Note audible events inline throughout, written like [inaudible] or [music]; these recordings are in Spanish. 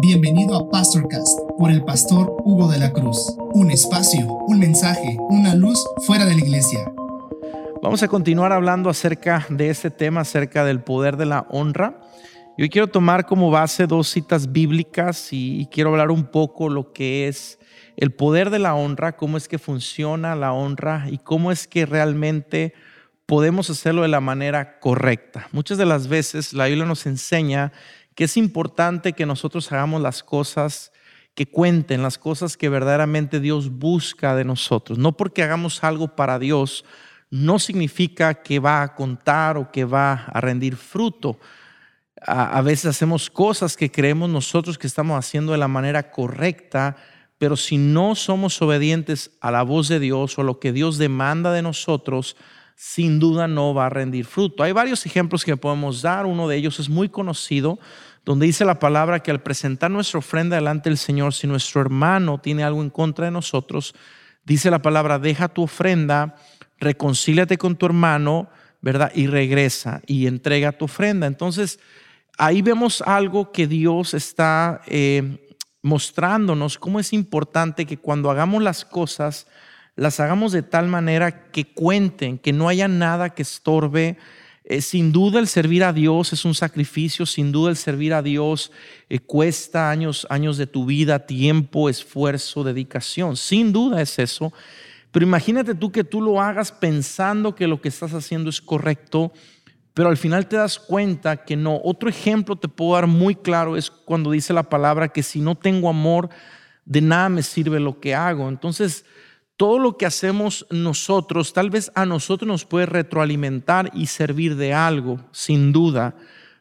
Bienvenido a Pastorcast por el pastor Hugo de la Cruz. Un espacio, un mensaje, una luz fuera de la iglesia. Vamos a continuar hablando acerca de este tema, acerca del poder de la honra. Yo quiero tomar como base dos citas bíblicas y, quiero hablar un poco lo que es el poder de la honra, cómo es que funciona la honra y cómo es que realmente podemos hacerlo de la manera correcta. Muchas de las veces la Biblia nos enseña que es importante que nosotros hagamos las cosas que cuenten, las cosas que verdaderamente Dios busca de nosotros. No porque hagamos algo para Dios, no significa que va a contar o que va a rendir fruto. A, a, veces hacemos cosas que creemos nosotros que estamos haciendo de la manera correcta, pero si no somos obedientes a la voz de Dios o a lo que Dios demanda de nosotros, sin duda no va a rendir fruto. Hay varios ejemplos que podemos dar. Uno de ellos es muy conocido, donde dice la palabra que al presentar nuestra ofrenda delante del Señor, si nuestro hermano tiene algo en contra de nosotros, dice la palabra, deja tu ofrenda, reconcíliate con tu hermano, ¿verdad? Y regresa y entrega tu ofrenda. Entonces, ahí vemos algo que Dios está eh, mostrándonos, cómo es importante que cuando hagamos las cosas, las hagamos de tal manera que cuenten, que no haya nada que estorbe. Eh, sin duda el servir a Dios es un sacrificio, sin duda el servir a Dios eh, cuesta años, años de tu vida, tiempo, esfuerzo, dedicación. Sin duda es eso. Pero imagínate tú que tú lo hagas pensando que lo que estás haciendo es correcto, pero al final te das cuenta que no. Otro ejemplo te puedo dar muy claro es cuando dice la palabra que si no tengo amor, de nada me sirve lo que hago. Entonces, todo lo que hacemos nosotros, tal vez a nosotros nos puede retroalimentar y servir de algo, sin duda.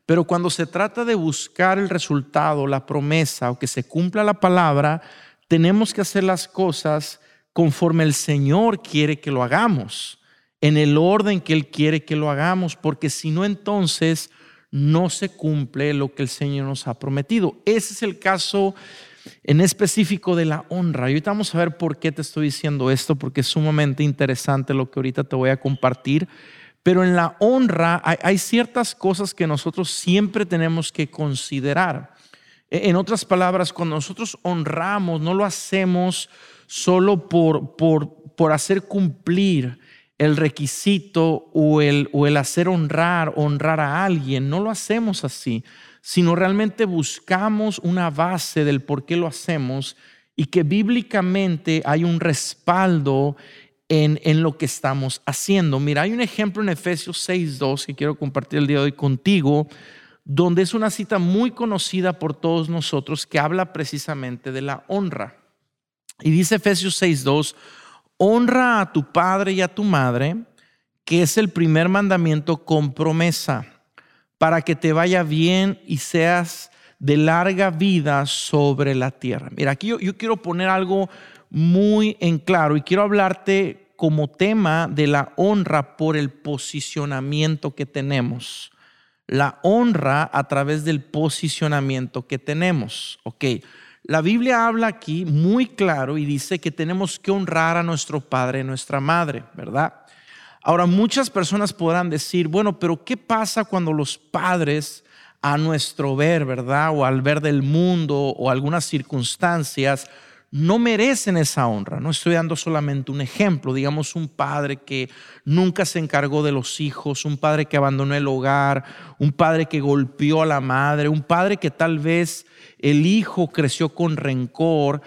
Pero cuando se trata de buscar el resultado, la promesa o que se cumpla la palabra, tenemos que hacer las cosas conforme el Señor quiere que lo hagamos, en el orden que Él quiere que lo hagamos, porque si no, entonces no se cumple lo que el Señor nos ha prometido. Ese es el caso en específico de la honra. Y ahorita vamos a ver por qué te estoy diciendo esto, porque es sumamente interesante lo que ahorita te voy a compartir. Pero en la honra hay, ciertas cosas que nosotros siempre tenemos que considerar. E, en otras palabras, cuando nosotros honramos, no lo hacemos solo por, por, por hacer cumplir el requisito o el, o el hacer honrar, honrar a alguien. No lo hacemos así sino realmente buscamos una base del por qué lo hacemos y que bíblicamente hay un respaldo en, en, lo que estamos haciendo. Mira, hay un ejemplo en Efesios 6.2 que quiero compartir el día de hoy contigo, donde es una cita muy conocida por todos nosotros que habla precisamente de la honra. Y dice Efesios 6.2, honra a tu padre y a tu madre, que es el primer mandamiento con promesa para que te vaya bien y seas de larga vida sobre la tierra. Mira, aquí yo, quiero poner algo muy en claro y quiero hablarte como tema de la honra por el posicionamiento que tenemos. La honra a través del posicionamiento que tenemos. Ok, la Biblia habla aquí muy claro y dice que tenemos que honrar a nuestro padre y nuestra madre, ¿verdad? Ahora, muchas personas podrán decir, bueno, pero ¿qué pasa cuando los padres, a nuestro ver, ¿verdad? O al ver del mundo o algunas circunstancias, no merecen esa honra. No estoy dando solamente un ejemplo, digamos un padre que nunca se encargó de los hijos, un padre que abandonó el hogar, un padre que golpeó a la madre, un padre que tal vez el hijo creció con rencor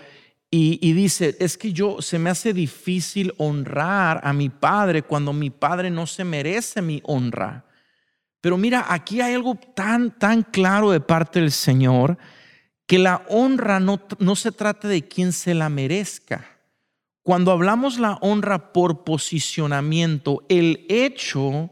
y, dice, es que yo se me hace difícil honrar a mi padre cuando mi padre no se merece mi honra. Pero mira, aquí hay algo tan, tan claro de parte del Señor que la honra no, no se trata de quien se la merezca. Cuando hablamos la honra por posicionamiento, el hecho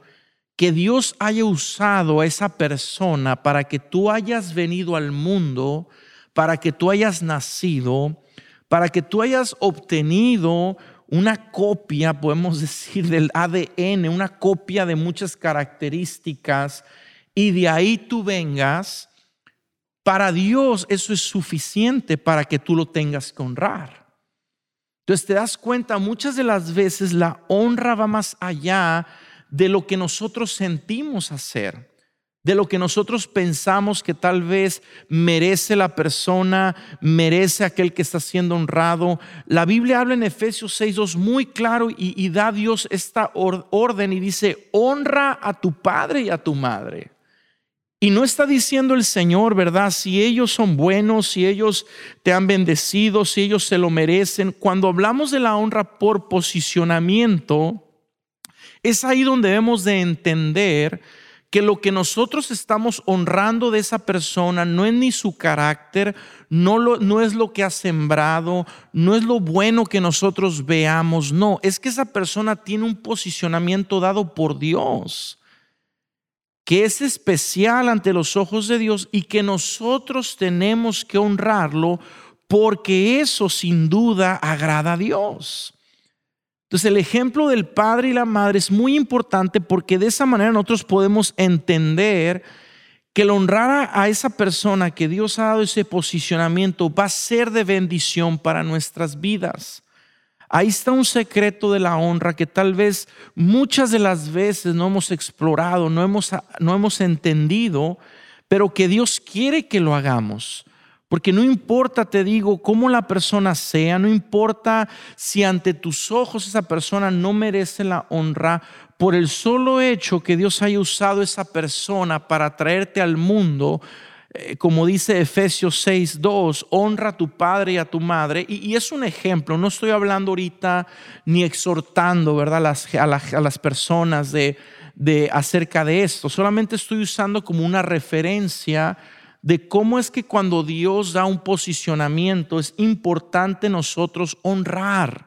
que Dios haya usado a esa persona para que tú hayas venido al mundo, para que tú hayas nacido, para que tú hayas obtenido una copia, podemos decir, del ADN, una copia de muchas características, y de ahí tú vengas, para Dios eso es suficiente para que tú lo tengas que honrar. Entonces te das cuenta, muchas de las veces la honra va más allá de lo que nosotros sentimos hacer. De lo que nosotros pensamos que tal vez merece la persona, merece aquel que está siendo honrado. La Biblia habla en Efesios 6.2 muy claro y, da Dios esta orden y dice, honra a tu padre y a tu madre. Y no está diciendo el Señor, ¿verdad? Si ellos son buenos, si ellos te han bendecido, si ellos se lo merecen. Cuando hablamos de la honra por posicionamiento, es ahí donde debemos de entender que lo que nosotros estamos honrando de esa persona no es ni su carácter, no, lo, no es lo que ha sembrado, no es lo bueno que nosotros veamos, no, es que esa persona tiene un posicionamiento dado por Dios, que es especial ante los ojos de Dios y que nosotros tenemos que honrarlo porque eso sin duda agrada a Dios. Entonces el ejemplo del padre y la madre es muy importante porque de esa manera nosotros podemos entender que el honrar a esa persona que Dios ha dado ese posicionamiento va a ser de bendición para nuestras vidas. Ahí está un secreto de la honra que tal vez muchas de las veces no hemos explorado, no hemos, no hemos entendido, pero que Dios quiere que lo hagamos. Porque no importa, te digo, cómo la persona sea, no importa si ante tus ojos esa persona no merece la honra, por el solo hecho que Dios haya usado esa persona para traerte al mundo, eh, como dice Efesios 6.2, honra a tu padre y a tu madre. Y, es un ejemplo, no estoy hablando ahorita ni exhortando, ¿verdad? a, las personas de, de acerca de esto, solamente estoy usando como una referencia de cómo es que cuando Dios da un posicionamiento es importante nosotros honrar.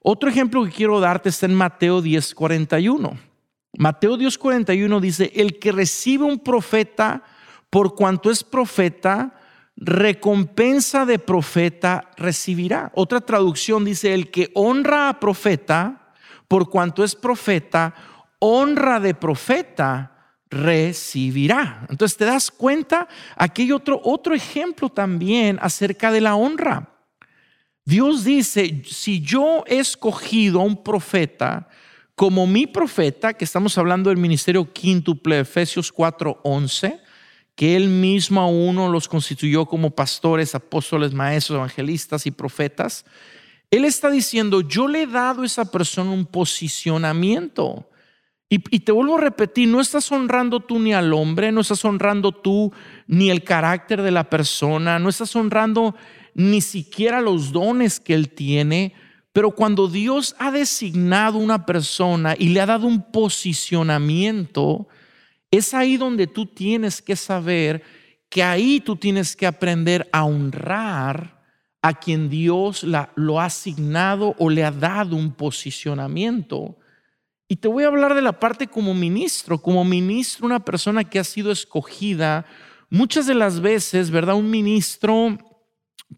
Otro ejemplo que quiero darte está en Mateo 10:41. Mateo 10:41 dice, el que recibe un profeta por cuanto es profeta, recompensa de profeta recibirá. Otra traducción dice, el que honra a profeta, por cuanto es profeta, honra de profeta recibirá. Entonces te das cuenta, aquí hay otro, otro ejemplo también acerca de la honra. Dios dice, si yo he escogido a un profeta como mi profeta, que estamos hablando del ministerio quíntuple, Efesios 4:11, que él mismo a uno los constituyó como pastores, apóstoles, maestros, evangelistas y profetas, él está diciendo, yo le he dado a esa persona un posicionamiento. Y, te vuelvo a repetir, no estás honrando tú ni al hombre, no estás honrando tú ni el carácter de la persona, no estás honrando ni siquiera los dones que él tiene, pero cuando Dios ha designado una persona y le ha dado un posicionamiento, es ahí donde tú tienes que saber que ahí tú tienes que aprender a honrar a quien Dios la, lo ha asignado o le ha dado un posicionamiento. Y te voy a hablar de la parte como ministro, como ministro, una persona que ha sido escogida. Muchas de las veces, ¿verdad? Un ministro,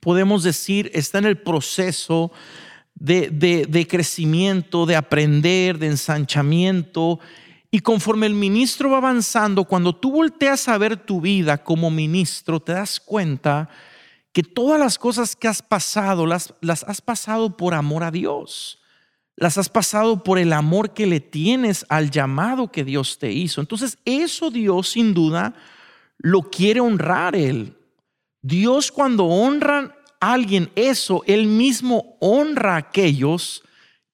podemos decir, está en el proceso de, de, crecimiento, de aprender, de ensanchamiento. Y conforme el ministro va avanzando, cuando tú volteas a ver tu vida como ministro, te das cuenta que todas las cosas que has pasado, las, las has pasado por amor a Dios las has pasado por el amor que le tienes al llamado que Dios te hizo. Entonces, eso Dios sin duda lo quiere honrar Él. Dios cuando honra a alguien eso, Él mismo honra a aquellos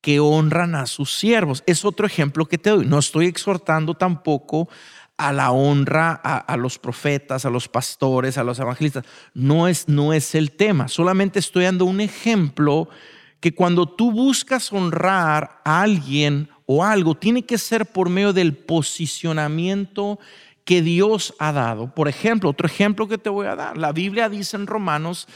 que honran a sus siervos. Es otro ejemplo que te doy. No estoy exhortando tampoco a la honra a, los profetas, a los pastores, a los evangelistas. No es, no es el tema. Solamente estoy dando un ejemplo que cuando tú buscas honrar a alguien o algo, tiene que ser por medio del posicionamiento que Dios ha dado. Por ejemplo, otro ejemplo que te voy a dar, la Biblia dice en Romanos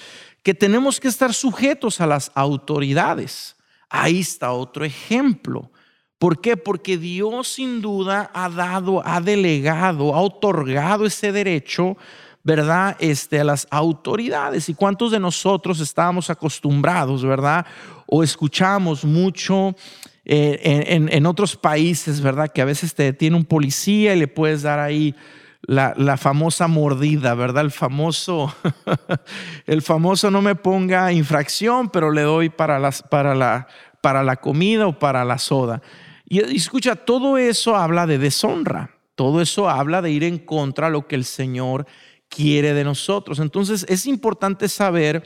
que tenemos que estar sujetos a las autoridades. Ahí está otro ejemplo. ¿Por qué? Porque Dios sin duda ha dado, ha delegado, ha otorgado ese derecho ¿verdad? Este, a las autoridades. ¿Y cuántos de nosotros estábamos acostumbrados, ¿verdad? O escuchamos mucho eh, en, otros países, ¿verdad? Que a veces te detiene un policía y le puedes dar ahí la, famosa mordida, ¿verdad? El famoso, [laughs] el famoso no me ponga infracción, pero le doy para, las, para, la, para la comida o para la soda. Y, y escucha, todo eso habla de deshonra. Todo eso habla de ir en contra de lo que el Señor quiere de nosotros. Entonces es importante saber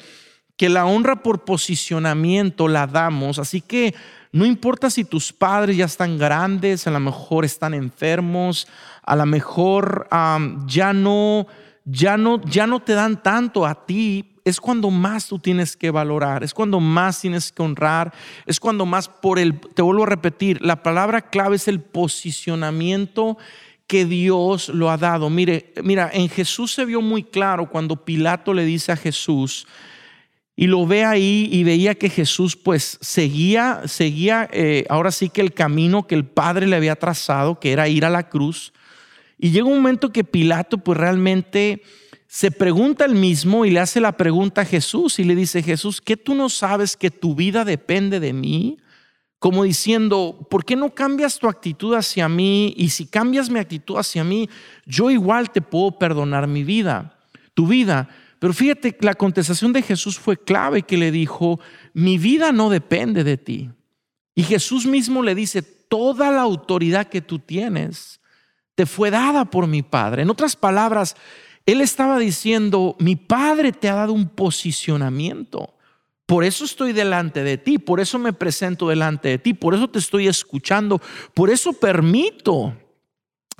que la honra por posicionamiento la damos, así que no importa si tus padres ya están grandes, a lo mejor están enfermos, a lo mejor ya no ya no ya no te dan tanto a ti, es cuando más tú tienes que valorar, es cuando más tienes que honrar, es cuando más por el te vuelvo a repetir, la palabra clave es el posicionamiento que Dios lo ha dado. Mire, mira, en Jesús se vio muy claro cuando Pilato le dice a Jesús, y lo ve ahí y veía que Jesús pues seguía, seguía eh, ahora sí que el camino que el Padre le había trazado, que era ir a la cruz. Y llega un momento que Pilato pues realmente se pregunta el mismo y le hace la pregunta a Jesús y le dice, Jesús, ¿qué tú no sabes que tu vida depende de mí? Como diciendo, ¿por qué no cambias tu actitud hacia mí? Y si cambias mi actitud hacia mí, yo igual te puedo perdonar mi vida, tu vida. Pero fíjate, la contestación de Jesús fue clave que le dijo, mi vida no depende de ti. Y Jesús mismo le dice, toda la autoridad que tú tienes te fue dada por mi Padre. En otras palabras, Él estaba diciendo, mi Padre te ha dado un posicionamiento. Por eso estoy delante de ti, por eso me presento delante de ti, por eso te estoy escuchando, por eso permito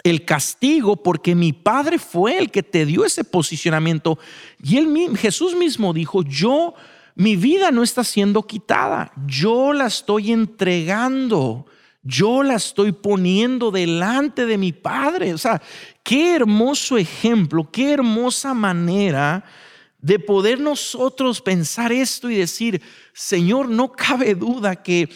el castigo porque mi Padre fue el que te dio ese posicionamiento. Y Jesús mismo dijo, yo, mi vida no está siendo quitada, yo la estoy entregando, yo la estoy poniendo delante de mi Padre. O sea, qué hermoso ejemplo, qué hermosa manera de poder nosotros pensar esto y decir, Señor, no cabe duda que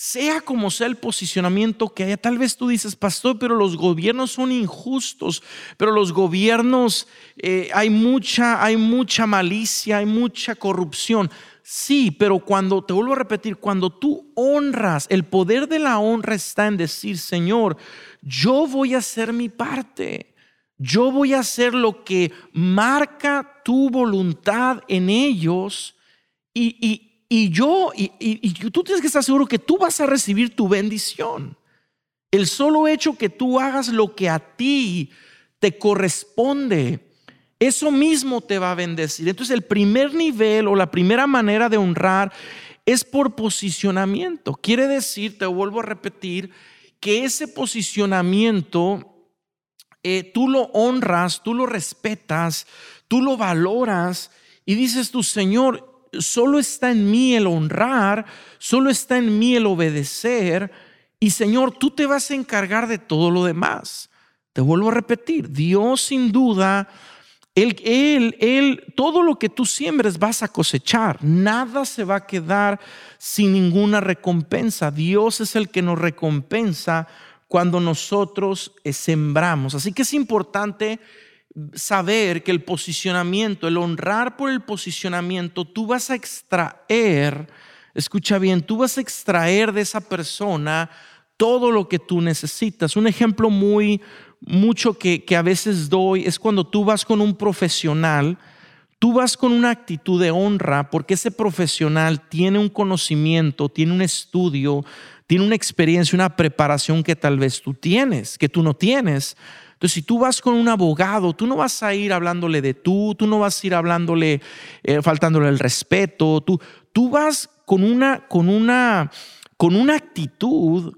sea como sea el posicionamiento que haya, tal vez tú dices, pastor, pero los gobiernos son injustos, pero los gobiernos eh, hay mucha, hay mucha malicia, hay mucha corrupción. Sí, pero cuando, te vuelvo a repetir, cuando tú honras, el poder de la honra está en decir, Señor, yo voy a hacer mi parte. Yo voy a hacer lo que marca tu voluntad en ellos y, y, y yo, y, tú tienes que estar seguro que tú vas a recibir tu bendición. El solo hecho que tú hagas lo que a ti te corresponde, eso mismo te va a bendecir. Entonces el primer nivel o la primera manera de honrar es por posicionamiento. Quiere decir, te vuelvo a repetir, que ese posicionamiento eh, tú lo honras, tú lo respetas, tú lo valoras y dices tú, Señor, solo está en mí el honrar, solo está en mí el obedecer. Y Señor, tú te vas a encargar de todo lo demás. Te vuelvo a repetir, Dios sin duda, él, él, él, todo lo que tú siembres vas a cosechar. Nada se va a quedar sin ninguna recompensa. Dios es el que nos recompensa cuando nosotros eh, sembramos. Así que es importante saber que el posicionamiento, el honrar por el posicionamiento, tú vas a extraer, escucha bien, tú vas a extraer de esa persona todo lo que tú necesitas. Un ejemplo muy, mucho que, que a veces doy es cuando tú vas con un profesional, tú vas con una actitud de honra porque ese profesional tiene un conocimiento, tiene un estudio, tiene una experiencia, una preparación que tal vez tú tienes, que tú no tienes. Entonces, si tú vas con un abogado, tú no vas a ir hablándole de tú, tú no vas a ir hablándole, eh, faltándole el respeto, tú, tú vas con una, con, una, con una actitud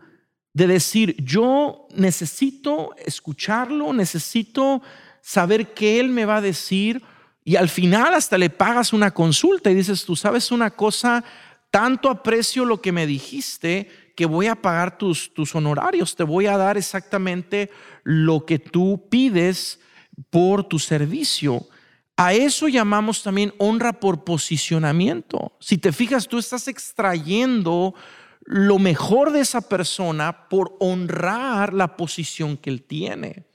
de decir, yo necesito escucharlo, necesito saber qué él me va a decir y al final hasta le pagas una consulta y dices, tú sabes una cosa, tanto aprecio lo que me dijiste que voy a pagar tus, tus honorarios, te voy a dar exactamente lo que tú pides por tu servicio. A eso llamamos también honra por posicionamiento. Si te fijas, tú estás extrayendo lo mejor de esa persona por honrar la posición que él tiene.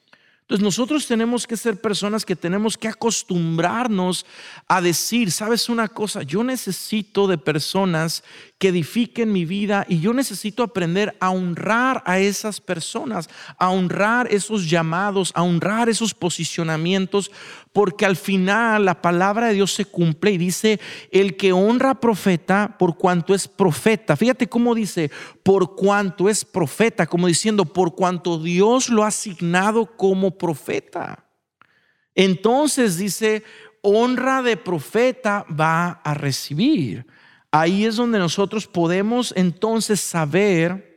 Entonces nosotros tenemos que ser personas que tenemos que acostumbrarnos a decir, sabes una cosa, yo necesito de personas que edifiquen mi vida y yo necesito aprender a honrar a esas personas, a honrar esos llamados, a honrar esos posicionamientos, porque al final la palabra de Dios se cumple y dice, el que honra profeta por cuanto es profeta. Fíjate cómo dice, por cuanto es profeta, como diciendo, por cuanto Dios lo ha asignado como profeta. Entonces dice, honra de profeta va a recibir. Ahí es donde nosotros podemos entonces saber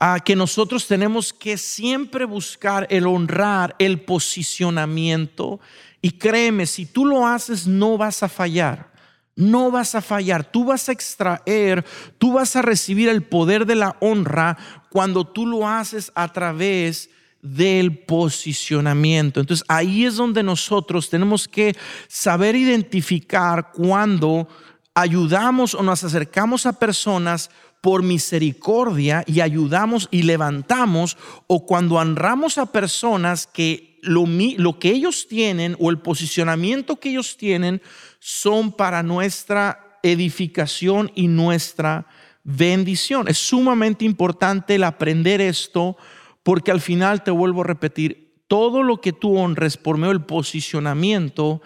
ah, que nosotros tenemos que siempre buscar el honrar, el posicionamiento. Y créeme, si tú lo haces, no vas a fallar. No vas a fallar, tú vas a extraer, tú vas a recibir el poder de la honra cuando tú lo haces a través del posicionamiento. Entonces ahí es donde nosotros tenemos que saber identificar cuando ayudamos o nos acercamos a personas por misericordia y ayudamos y levantamos o cuando honramos a personas que lo, lo, que ellos tienen o el posicionamiento que ellos tienen son para nuestra edificación y nuestra bendición. Es sumamente importante el aprender esto porque al final te vuelvo a repetir, todo lo que tú honres por medio del posicionamiento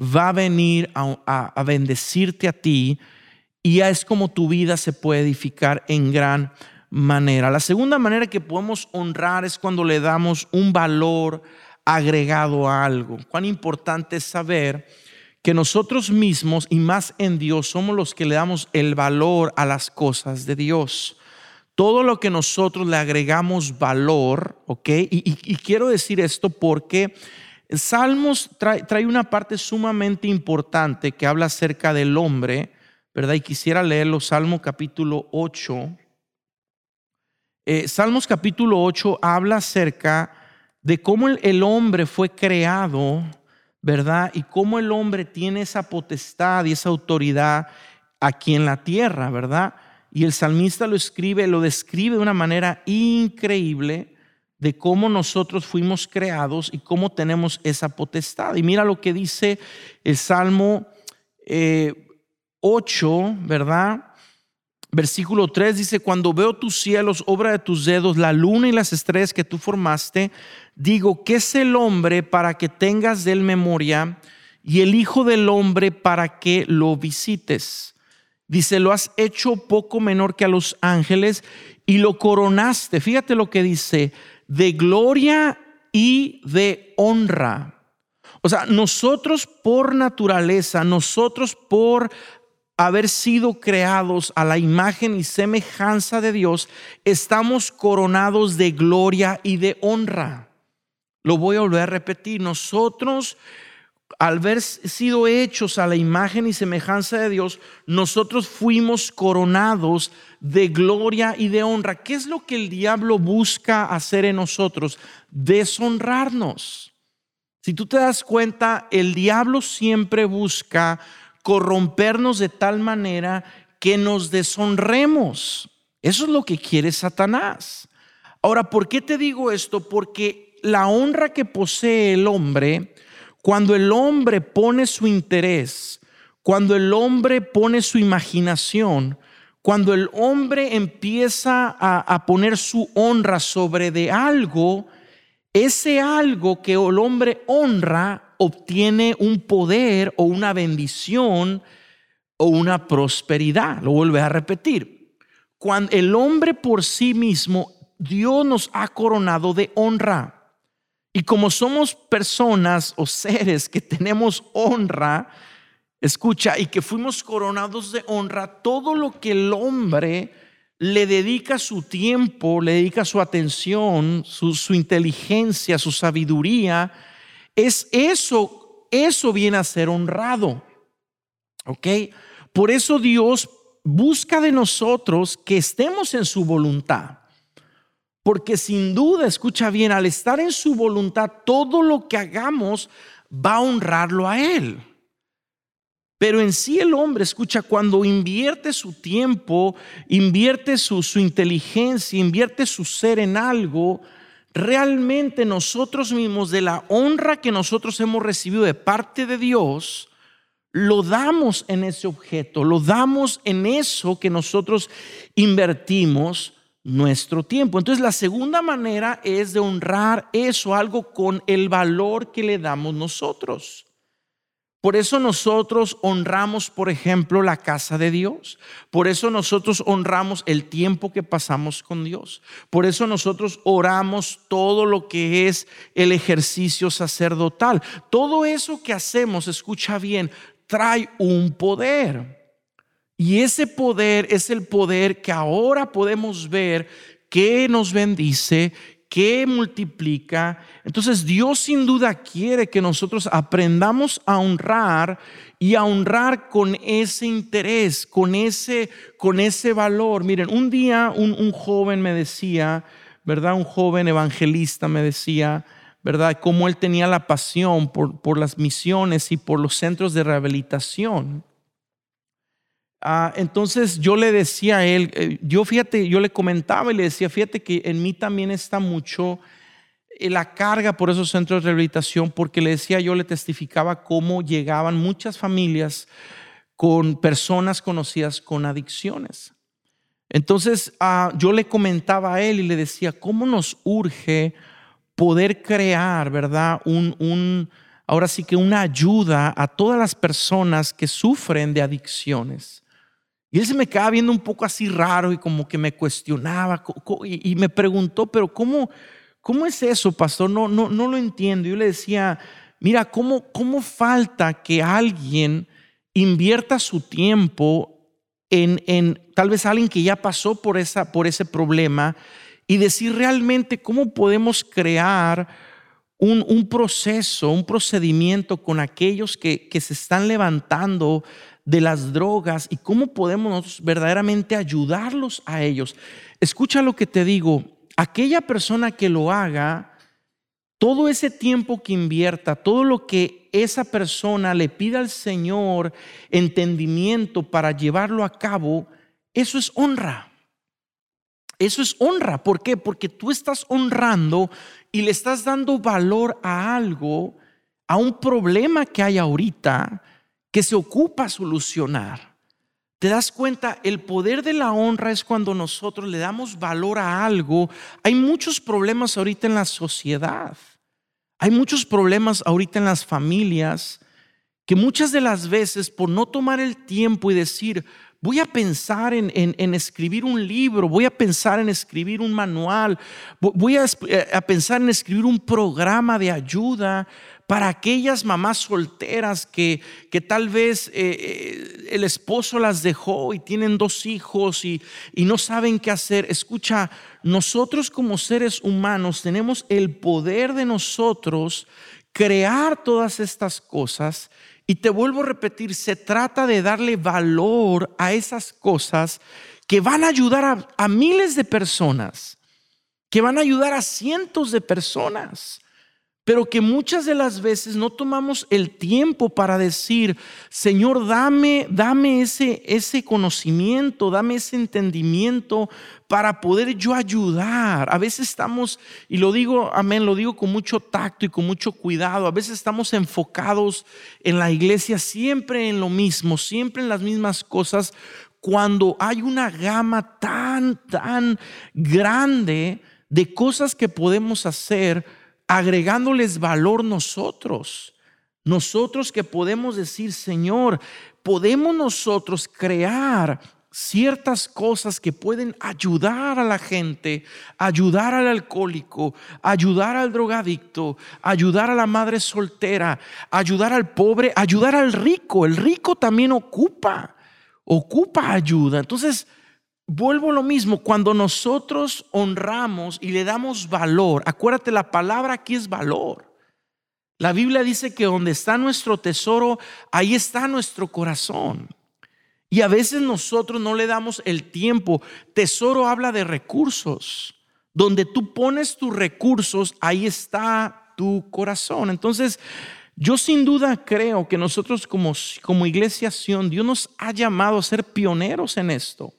va a venir a, bendecirte a ti y ya es como tu vida se puede edificar en gran manera. La segunda manera que podemos honrar es cuando le damos un valor agregado a algo. Cuán importante es saber que nosotros mismos y más en Dios somos los que le damos el valor a las cosas de Dios todo lo que nosotros le agregamos valor, ¿ok? Y, quiero decir esto porque Salmos trae, trae, una parte sumamente importante que habla acerca del hombre, ¿verdad? Y quisiera leerlo, Salmo capítulo 8. Eh, Salmos capítulo 8 habla acerca de cómo el, el hombre fue creado, ¿verdad? Y cómo el hombre tiene esa potestad y esa autoridad aquí en la tierra, ¿verdad? Y el salmista lo escribe, lo describe de una manera increíble de cómo nosotros fuimos creados y cómo tenemos esa potestad. Y mira lo que dice el Salmo 8, eh, ¿verdad? Versículo 3 dice, cuando veo tus cielos, obra de tus dedos, la luna y las estrellas que tú formaste, digo, ¿qué es el hombre para que tengas de él memoria y el Hijo del hombre para que lo visites? Dice, lo has hecho poco menor que a los ángeles y lo coronaste. Fíjate lo que dice, de gloria y de honra. O sea, nosotros por naturaleza, nosotros por haber sido creados a la imagen y semejanza de Dios, estamos coronados de gloria y de honra. Lo voy a volver a repetir, nosotros al haber sido hechos a la imagen y semejanza de Dios, nosotros fuimos coronados de gloria y de honra. ¿Qué es lo que el diablo busca hacer en nosotros? Deshonrarnos. Si tú te das cuenta, el diablo siempre busca corrompernos de tal manera que nos deshonremos. Eso es lo que quiere Satanás. Ahora, ¿por qué te digo esto? Porque la honra que posee el hombre, cuando el hombre pone su interés, cuando el hombre pone su imaginación, cuando el hombre empieza a, poner su honra sobre de algo, ese algo que el hombre honra obtiene un poder o una bendición o una prosperidad. Lo vuelve a repetir. Cuando el hombre por sí mismo, Dios nos ha coronado de honra. Y como somos personas o seres que tenemos honra, escucha, y que fuimos coronados de honra, todo lo que el hombre le dedica su tiempo, le dedica su atención, su, inteligencia, su sabiduría, es eso, eso viene a ser honrado. ¿Ok? Por eso Dios busca de nosotros que estemos en su voluntad. Porque sin duda, escucha bien, al estar en su voluntad, todo lo que hagamos va a honrarlo a Él. Pero en sí el hombre, escucha, cuando invierte su tiempo, invierte su, inteligencia, invierte su ser en algo, realmente nosotros mismos, de la honra que nosotros hemos recibido de parte de Dios, lo damos en ese objeto, lo damos en eso que nosotros invertimos nuestro tiempo. Entonces la segunda manera es de honrar eso, algo con el valor que le damos nosotros. Por eso nosotros honramos, por ejemplo, la casa de Dios. Por eso nosotros honramos el tiempo que pasamos con Dios. Por eso nosotros oramos todo lo que es el ejercicio sacerdotal. Todo eso que hacemos, escucha bien, trae un poder. Y ese poder es el poder que ahora podemos ver que nos bendice, que multiplica. Entonces Dios sin duda quiere que nosotros aprendamos a honrar y a honrar con ese interés, con ese, con ese valor. Miren, un día un, un joven me decía, ¿verdad? Un joven evangelista me decía, ¿verdad? Cómo él tenía la pasión por, por las misiones y por los centros de rehabilitación. Ah, entonces yo le decía a él, eh, yo fíjate, yo le comentaba y le decía, fíjate que en mí también está mucho eh, la carga por esos centros de rehabilitación, porque le decía, yo le testificaba cómo llegaban muchas familias con personas conocidas con adicciones. Entonces ah, yo le comentaba a él y le decía, ¿cómo nos urge poder crear, verdad? Un, ahora sí que una ayuda a todas las personas que sufren de adicciones. Y él se me quedaba viendo un poco así raro y como que me cuestionaba y me preguntó, pero ¿cómo, cómo es eso, pastor? No, no, no lo entiendo. Yo le decía, mira, ¿cómo, ¿cómo falta que alguien invierta su tiempo en, en tal vez alguien que ya pasó por, esa, por ese problema y decir realmente cómo podemos crear un, un, proceso, un procedimiento con aquellos que, que se están levantando de las drogas y cómo podemos verdaderamente ayudarlos a ellos. Escucha lo que te digo, aquella persona que lo haga, todo ese tiempo que invierta, todo lo que esa persona le pida al Señor entendimiento para llevarlo a cabo, eso es honra. Eso es honra. ¿Por qué? Porque tú estás honrando y le estás dando valor a algo, a un problema que hay ahorita, que se ocupa solucionar. ¿Te das cuenta? El poder de la honra es cuando nosotros le damos valor a algo. Hay muchos problemas ahorita en la sociedad. Hay muchos problemas ahorita en las familias que muchas de las veces por no tomar el tiempo y decir, voy a pensar en, escribir un libro, voy a pensar en escribir un manual, voy a, eh, a pensar en escribir un programa de ayuda, para aquellas mamás solteras que, que tal vez eh, eh, el esposo las dejó y tienen dos hijos y, y no saben qué hacer. Escucha, nosotros como seres humanos tenemos el poder de nosotros crear todas estas cosas. Y te vuelvo a repetir, se trata de darle valor a esas cosas que van a ayudar a, a miles de personas, que van a ayudar a cientos de personas pero que muchas de las veces no tomamos el tiempo para decir, Señor, dame, dame ese, ese conocimiento, dame ese entendimiento para poder yo ayudar. A veces estamos, y lo digo, amén, lo digo con mucho tacto y con mucho cuidado, a veces estamos enfocados en la iglesia siempre en lo mismo, siempre en las mismas cosas, cuando hay una gama tan, tan grande de cosas que podemos hacer agregándoles valor nosotros. Nosotros que podemos decir, Señor, podemos nosotros crear ciertas cosas que pueden ayudar a la gente, ayudar al alcohólico, ayudar al drogadicto, ayudar a la madre soltera, ayudar al pobre, ayudar al rico. El rico también ocupa, ocupa ayuda. Entonces, vuelvo a lo mismo, cuando nosotros honramos y le damos valor, acuérdate, la palabra aquí es valor. La Biblia dice que donde está nuestro tesoro, ahí está nuestro corazón. Y a veces nosotros no le damos el tiempo. Tesoro habla de recursos. Donde tú pones tus recursos, ahí está tu corazón. Entonces, yo sin duda creo que nosotros como, como iglesia Dios nos ha llamado a ser pioneros en esto.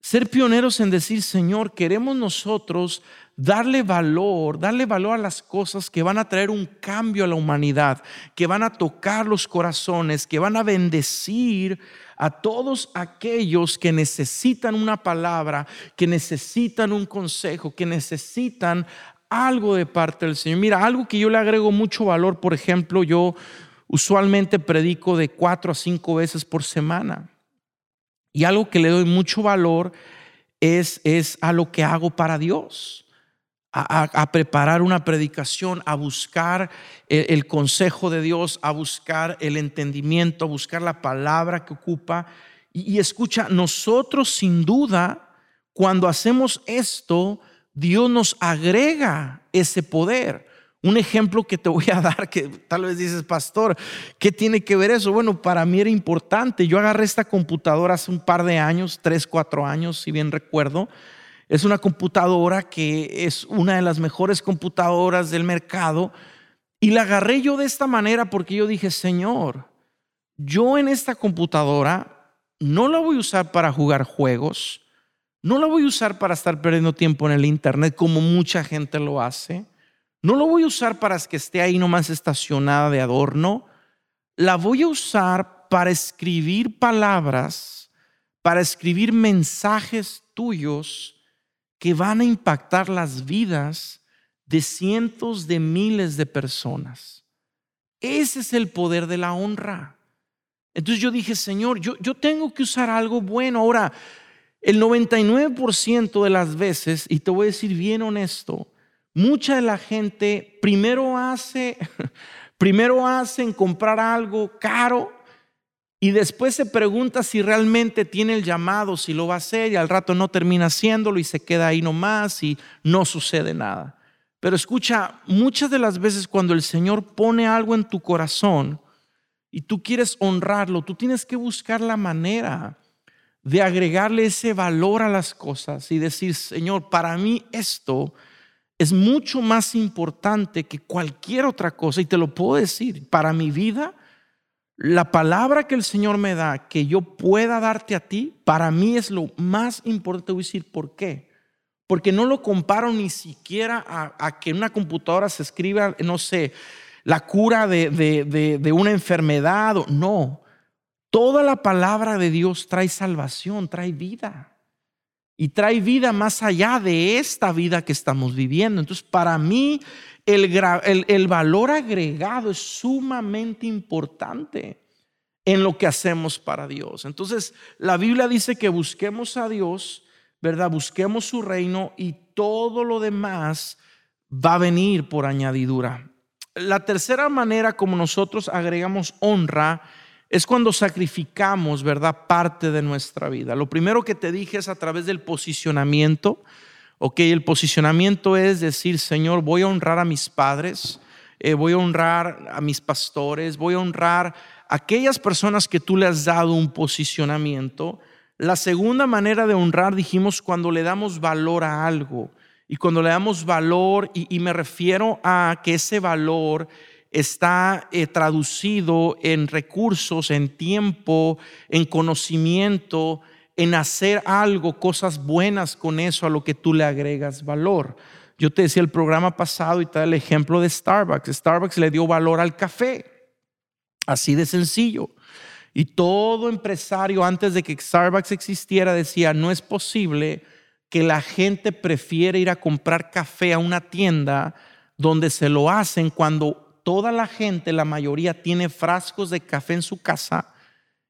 Ser pioneros en decir, Señor, queremos nosotros darle valor, darle valor a las cosas que van a traer un cambio a la humanidad, que van a tocar los corazones, que van a bendecir a todos aquellos que necesitan una palabra, que necesitan un consejo, que necesitan algo de parte del Señor. Mira, algo que yo le agrego mucho valor, por ejemplo, yo usualmente predico de cuatro a cinco veces por semana. Y algo que le doy mucho valor es, es a lo que hago para Dios. A, preparar una predicación, a buscar el, consejo de Dios, a buscar el entendimiento, a buscar la palabra que ocupa. y escucha, nosotros sin duda, cuando hacemos esto, Dios nos agrega ese poder. Un ejemplo que te voy a [laughs] dar, que tal vez dices, pastor, ¿qué tiene que ver eso? Bueno, para mí era importante. Yo agarré esta computadora hace un par de años, tres, cuatro años, si bien recuerdo. Es una computadora que es una de las mejores computadoras del mercado. Y la agarré yo de esta manera porque yo dije, Señor, yo en esta computadora no la voy a usar para jugar juegos, no la voy a usar para estar perdiendo tiempo en el Internet como mucha gente lo hace. No lo voy a usar para que esté ahí nomás estacionada de adorno. La voy a usar para escribir palabras, para escribir mensajes tuyos que van a impactar las vidas de cientos de miles de personas. Ese es el poder de la honra. Entonces yo dije, Señor, yo, yo tengo que usar algo bueno. Ahora, el 99% de las veces, y te voy a decir bien honesto, Mucha de la gente primero hace, [laughs] primero hacen comprar algo caro y después se pregunta si realmente tiene el llamado, si lo va a hacer y al rato no termina haciéndolo y se queda ahí nomás y no sucede nada. Pero escucha, muchas de las veces cuando el Señor pone algo en tu corazón y tú quieres honrarlo, tú tienes que buscar la manera de agregarle ese valor a las cosas y decir, Señor, para mí esto es mucho más importante que cualquier otra cosa. Y te lo puedo decir, para mi vida, la palabra que el Señor me da, que yo pueda darte a ti, para mí es lo más importante. Voy a decir, ¿por qué? Porque no lo comparo ni siquiera a, que en una computadora se escriba, no sé, la cura de, de una enfermedad. No, toda la palabra de Dios trae salvación, trae vida y trae vida más allá de esta vida que estamos viviendo. Entonces, para mí, el, valor agregado es sumamente importante en lo que hacemos para Dios. Entonces, la Biblia dice que busquemos a Dios, ¿verdad? Busquemos su reino y todo lo demás va a venir por añadidura. La tercera manera como nosotros agregamos honra es cuando sacrificamos, ¿verdad? Parte de nuestra vida. Lo primero que te dije es a través del posicionamiento. Ok, el posicionamiento es decir, Señor, voy a honrar a mis padres, eh, voy a honrar a mis pastores, voy a honrar a aquellas personas que tú le has dado un posicionamiento. La segunda manera de honrar, dijimos, cuando le damos valor a algo. Y cuando le damos valor, y me refiero a que ese valor está eh, traducido en recursos, en tiempo, en conocimiento, en hacer algo, cosas buenas con eso a lo que tú le agregas valor. Yo te decía el programa pasado y te da el ejemplo de Starbucks. Starbucks le dio valor al café, así de sencillo. Y todo empresario antes de que Starbucks existiera decía, no es posible que la gente prefiere ir a comprar café a una tienda donde se lo hacen cuando toda la gente, la mayoría, tiene frascos de café en su casa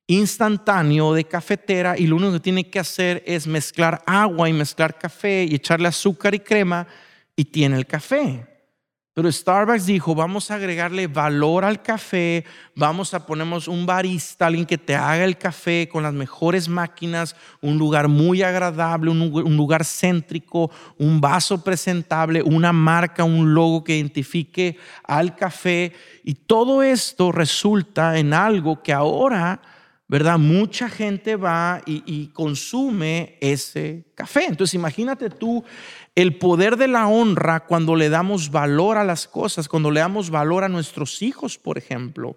instantáneo de cafetera y lo único que tiene que hacer es mezclar agua y mezclar café y echarle azúcar y crema y tiene el café. Pero Starbucks dijo, vamos a agregarle valor al café, vamos a ponernos un barista, alguien que te haga el café con las mejores máquinas, un lugar muy agradable, un lugar céntrico, un vaso presentable, una marca, un logo que identifique al café. Y todo esto resulta en algo que ahora, ¿verdad? Mucha gente va y, y consume ese café. Entonces imagínate tú el poder de la honra cuando le damos valor a las cosas, cuando le damos valor a nuestros hijos, por ejemplo.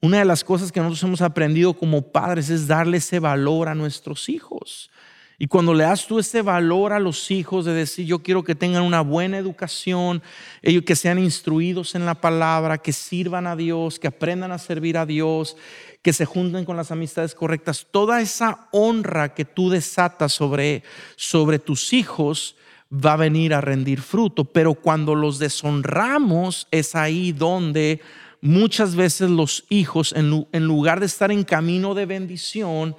Una de las cosas que nosotros hemos aprendido como padres es darle ese valor a nuestros hijos. Y cuando le das tú ese valor a los hijos de decir, yo quiero que tengan una buena educación, ellos que sean instruidos en la palabra, que sirvan a Dios, que aprendan a servir a Dios, que se junten con las amistades correctas, toda esa honra que tú desatas sobre, sobre tus hijos va a venir a rendir fruto. Pero cuando los deshonramos es ahí donde muchas veces los hijos, en, en lugar de estar en camino de bendición,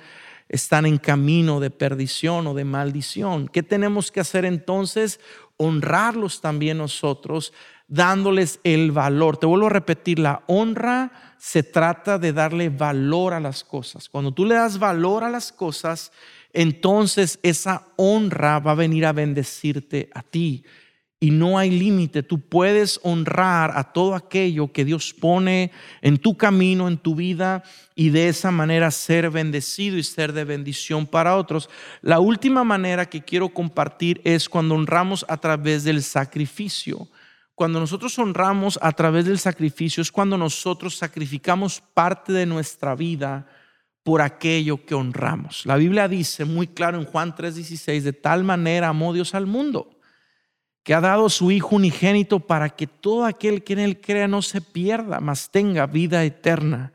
están en camino de perdición o de maldición. ¿Qué tenemos que hacer entonces? Honrarlos también nosotros, dándoles el valor. Te vuelvo a repetir, la honra se trata de darle valor a las cosas. Cuando tú le das valor a las cosas, entonces esa honra va a venir a bendecirte a ti y no hay límite. Tú puedes honrar a todo aquello que Dios pone en tu camino, en tu vida, y de esa manera ser bendecido y ser de bendición para otros. La última manera que quiero compartir es cuando honramos a través del sacrificio. Cuando nosotros honramos a través del sacrificio es cuando nosotros sacrificamos parte de nuestra vida por aquello que honramos. La Biblia dice muy claro en Juan 3:16, de tal manera amó Dios al mundo que ha dado su Hijo unigénito para que todo aquel que en Él crea no se pierda, mas tenga vida eterna.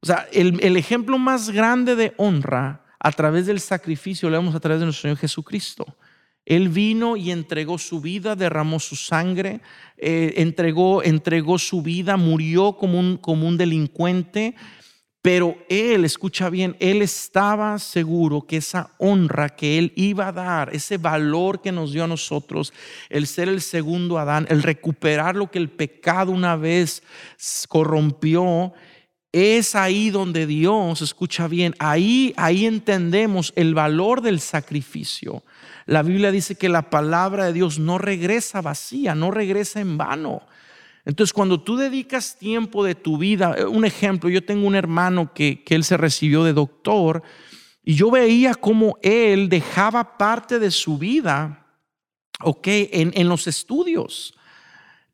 O sea, el, ejemplo más grande de honra a través del sacrificio lo vemos a través de nuestro Señor Jesucristo. Él vino y entregó su vida, derramó su sangre, eh, entregó, entregó su vida, murió como un, como un delincuente pero él, escucha bien, él estaba seguro que esa honra que él iba a dar, ese valor que nos dio a nosotros, el ser el segundo Adán, el recuperar lo que el pecado una vez corrompió, es ahí donde Dios, escucha bien, ahí ahí entendemos el valor del sacrificio. La Biblia dice que la palabra de Dios no regresa vacía, no regresa en vano. Entonces, cuando tú dedicas tiempo de tu vida, eh, un ejemplo, yo tengo un hermano que, él se recibió de doctor y yo veía cómo él dejaba parte de su vida, ok, en, en los estudios.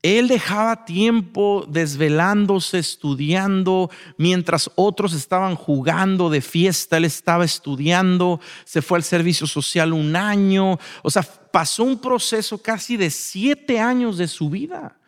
Él dejaba tiempo desvelándose, estudiando, mientras otros estaban jugando de fiesta, él estaba estudiando, se fue al servicio social un año, o sea, pasó un proceso casi de siete años de su vida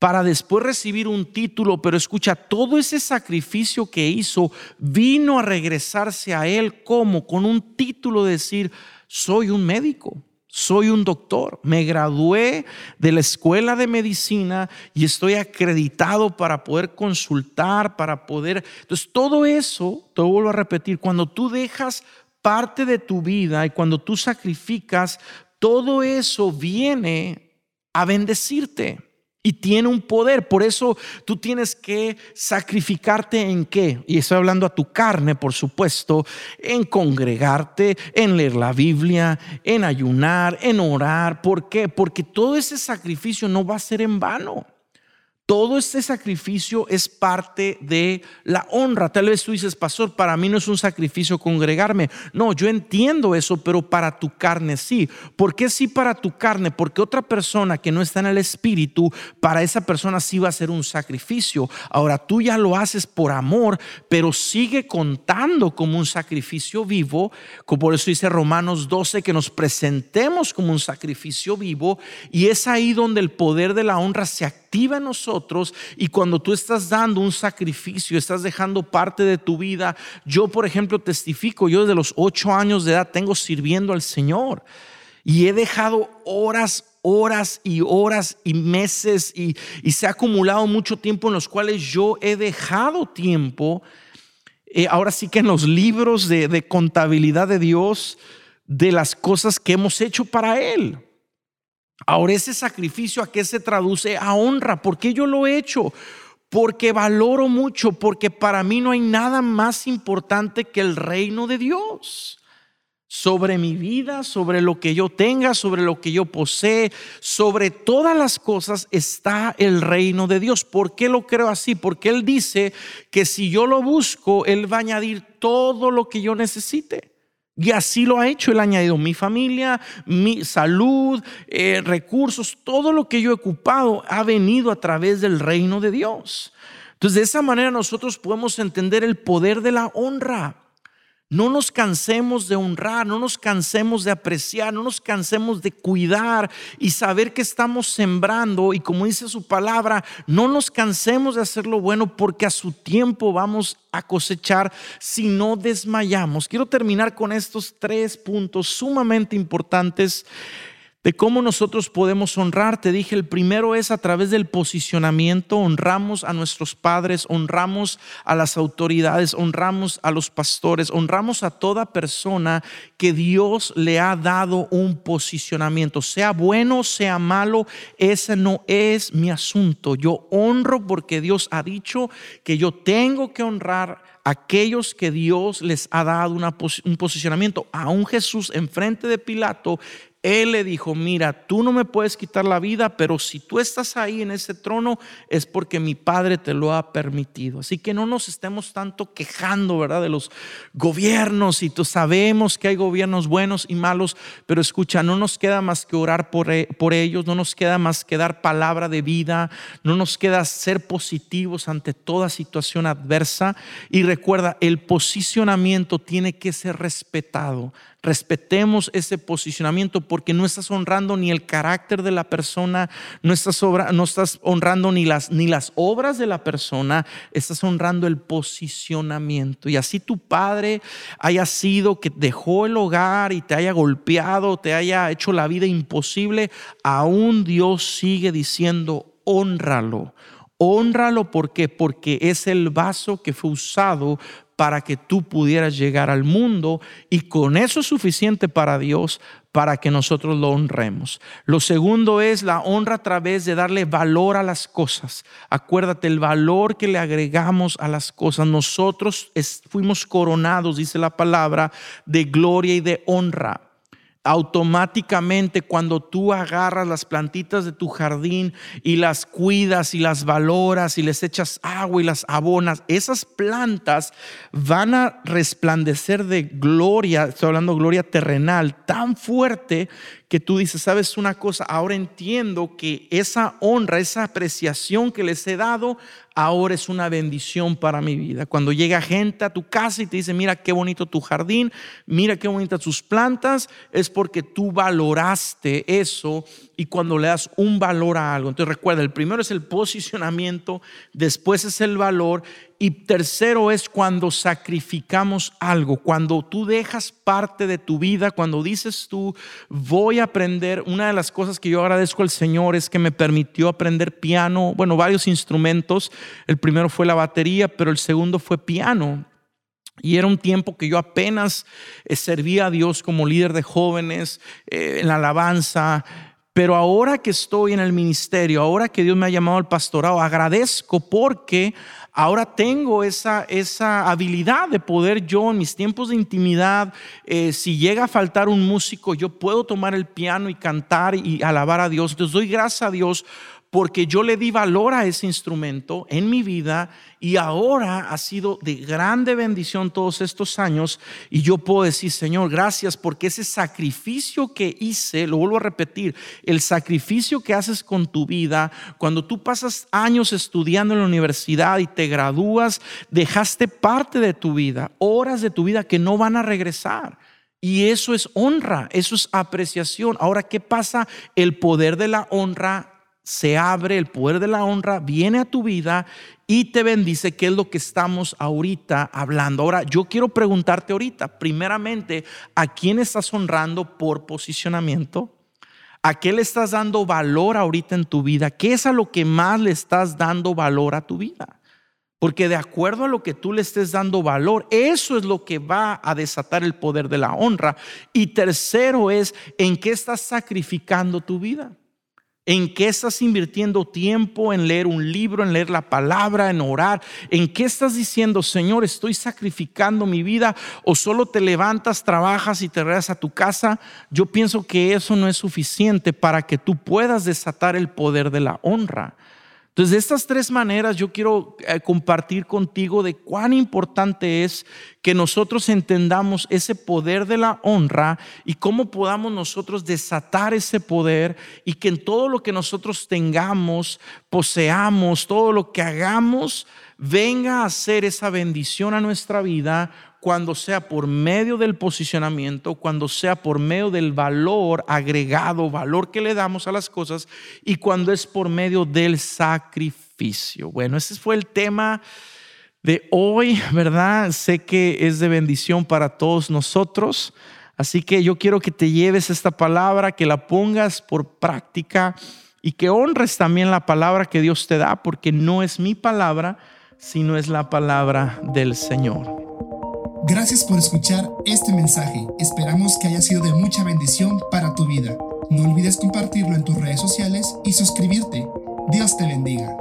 para después recibir un título, pero escucha, todo ese sacrificio que hizo vino a regresarse a él como con un título de decir, soy un médico, soy un doctor, me gradué de la escuela de medicina y estoy acreditado para poder consultar, para poder... Entonces, todo eso, te vuelvo a repetir, cuando tú dejas parte de tu vida y cuando tú sacrificas, todo eso viene a bendecirte y tiene un poder. Por eso tú tienes que sacrificarte en qué. Y estoy hablando a tu carne, por supuesto, en congregarte, en leer la Biblia, en ayunar, en orar. ¿Por qué? Porque todo ese sacrificio no va a ser en vano. Todo este sacrificio es parte de la honra. Tal vez tú dices, pastor, para mí no es un sacrificio congregarme. No, yo entiendo eso, pero para tu carne sí. ¿Por qué sí para tu carne? Porque otra persona que no está en el espíritu, para esa persona sí va a ser un sacrificio. Ahora tú ya lo haces por amor, pero sigue contando como un sacrificio vivo. Por eso dice Romanos 12 que nos presentemos como un sacrificio vivo. Y es ahí donde el poder de la honra se activa en nosotros y cuando tú estás dando un sacrificio, estás dejando parte de tu vida. Yo, por ejemplo, testifico, yo desde los ocho años de edad tengo sirviendo al Señor y he dejado horas, horas y horas y meses y, se ha acumulado mucho tiempo en los cuales yo he dejado tiempo. Eh, ahora sí que en los libros de, de contabilidad de Dios, de las cosas que hemos hecho para Él. Ahora ese sacrificio a qué se traduce? A honra. ¿Por qué yo lo he hecho? Porque valoro mucho, porque para mí no hay nada más importante que el reino de Dios. Sobre mi vida, sobre lo que yo tenga, sobre lo que yo posee, sobre todas las cosas está el reino de Dios. ¿Por qué lo creo así? Porque Él dice que si yo lo busco, Él va a añadir todo lo que yo necesite. Y así lo ha hecho. Él ha añadido mi familia, mi salud, eh, recursos, todo lo que yo he ocupado ha venido a través del reino de Dios. Entonces, de esa manera nosotros podemos entender el poder de la honra. No nos cansemos de honrar, no nos cansemos de apreciar, no nos cansemos de cuidar y saber que estamos sembrando y como dice su palabra, no nos cansemos de hacer lo bueno porque a su tiempo vamos a cosechar si no desmayamos. Quiero terminar con estos tres puntos sumamente importantes de cómo nosotros podemos honrar. Te dije, el primero es a través del posicionamiento, honramos a nuestros padres, honramos a las autoridades, honramos a los pastores, honramos a toda persona que Dios le ha dado un posicionamiento, sea bueno, sea malo, ese no es mi asunto. Yo honro porque Dios ha dicho que yo tengo que honrar aquellos que Dios les ha dado un posicionamiento. A un Jesús enfrente de Pilato él le dijo, mira, tú no me puedes quitar la vida, pero si tú estás ahí en ese trono es porque mi Padre te lo ha permitido. Así que no nos estemos tanto quejando, ¿verdad? De los gobiernos y tú sabemos que hay gobiernos buenos y malos, pero escucha, no nos queda más que orar por, e, por ellos, no nos queda más que dar palabra de vida, no nos queda ser positivos ante toda situación adversa. Y recuerda, el posicionamiento tiene que ser respetado respetemos ese posicionamiento porque no estás honrando ni el carácter de la persona, no estás, honrando ni las, obras de la persona, estás honrando el posicionamiento. Y así tu padre haya sido que dejó el hogar y te haya golpeado, te haya hecho la vida imposible, aún Dios sigue diciendo, honralo. Honralo ¿por porque es el vaso que fue usado para que tú pudieras llegar al mundo y con eso es suficiente para Dios para que nosotros lo honremos. Lo segundo es la honra a través de darle valor a las cosas. Acuérdate el valor que le agregamos a las cosas. Nosotros fuimos coronados, dice la palabra, de gloria y de honra automáticamente cuando tú agarras las plantitas de tu jardín y las cuidas y las valoras y les echas agua y las abonas, esas plantas van a resplandecer de gloria, estoy hablando de gloria terrenal, tan fuerte que tú dices, sabes una cosa, ahora entiendo que esa honra, esa apreciación que les he dado, ahora es una bendición para mi vida. Cuando llega gente a tu casa y te dice, mira qué bonito tu jardín, mira qué bonitas tus plantas, es porque tú valoraste eso y cuando le das un valor a algo. Entonces recuerda, el primero es el posicionamiento, después es el valor y tercero es cuando sacrificamos algo, cuando tú dejas parte de tu vida, cuando dices tú, voy a aprender, una de las cosas que yo agradezco al Señor es que me permitió aprender piano, bueno, varios instrumentos. El primero fue la batería, pero el segundo fue piano. Y era un tiempo que yo apenas eh, servía a Dios como líder de jóvenes, eh, en la alabanza, pero ahora que estoy en el ministerio, ahora que Dios me ha llamado al pastorado, agradezco porque ahora tengo esa, esa habilidad de poder yo en mis tiempos de intimidad, eh, si llega a faltar un músico, yo puedo tomar el piano y cantar y alabar a Dios. Entonces doy gracias a Dios porque yo le di valor a ese instrumento en mi vida y ahora ha sido de grande bendición todos estos años y yo puedo decir, Señor, gracias porque ese sacrificio que hice, lo vuelvo a repetir, el sacrificio que haces con tu vida, cuando tú pasas años estudiando en la universidad y te gradúas, dejaste parte de tu vida, horas de tu vida que no van a regresar. Y eso es honra, eso es apreciación. Ahora, ¿qué pasa? El poder de la honra se abre, el poder de la honra viene a tu vida y te bendice, que es lo que estamos ahorita hablando. Ahora, yo quiero preguntarte ahorita, primeramente, ¿a quién estás honrando por posicionamiento? ¿A qué le estás dando valor ahorita en tu vida? ¿Qué es a lo que más le estás dando valor a tu vida? Porque de acuerdo a lo que tú le estés dando valor, eso es lo que va a desatar el poder de la honra. Y tercero es, ¿en qué estás sacrificando tu vida? ¿En qué estás invirtiendo tiempo en leer un libro, en leer la palabra, en orar? ¿En qué estás diciendo, Señor, estoy sacrificando mi vida? ¿O solo te levantas, trabajas y te regresas a tu casa? Yo pienso que eso no es suficiente para que tú puedas desatar el poder de la honra. Entonces, de estas tres maneras yo quiero eh, compartir contigo de cuán importante es que nosotros entendamos ese poder de la honra y cómo podamos nosotros desatar ese poder y que en todo lo que nosotros tengamos, poseamos, todo lo que hagamos, venga a ser esa bendición a nuestra vida cuando sea por medio del posicionamiento, cuando sea por medio del valor agregado, valor que le damos a las cosas y cuando es por medio del sacrificio. Bueno, ese fue el tema de hoy, ¿verdad? Sé que es de bendición para todos nosotros. Así que yo quiero que te lleves esta palabra, que la pongas por práctica y que honres también la palabra que Dios te da, porque no es mi palabra, sino es la palabra del Señor. Gracias por escuchar este mensaje. Esperamos que haya sido de mucha bendición para tu vida. No olvides compartirlo en tus redes sociales y suscribirte. Dios te bendiga.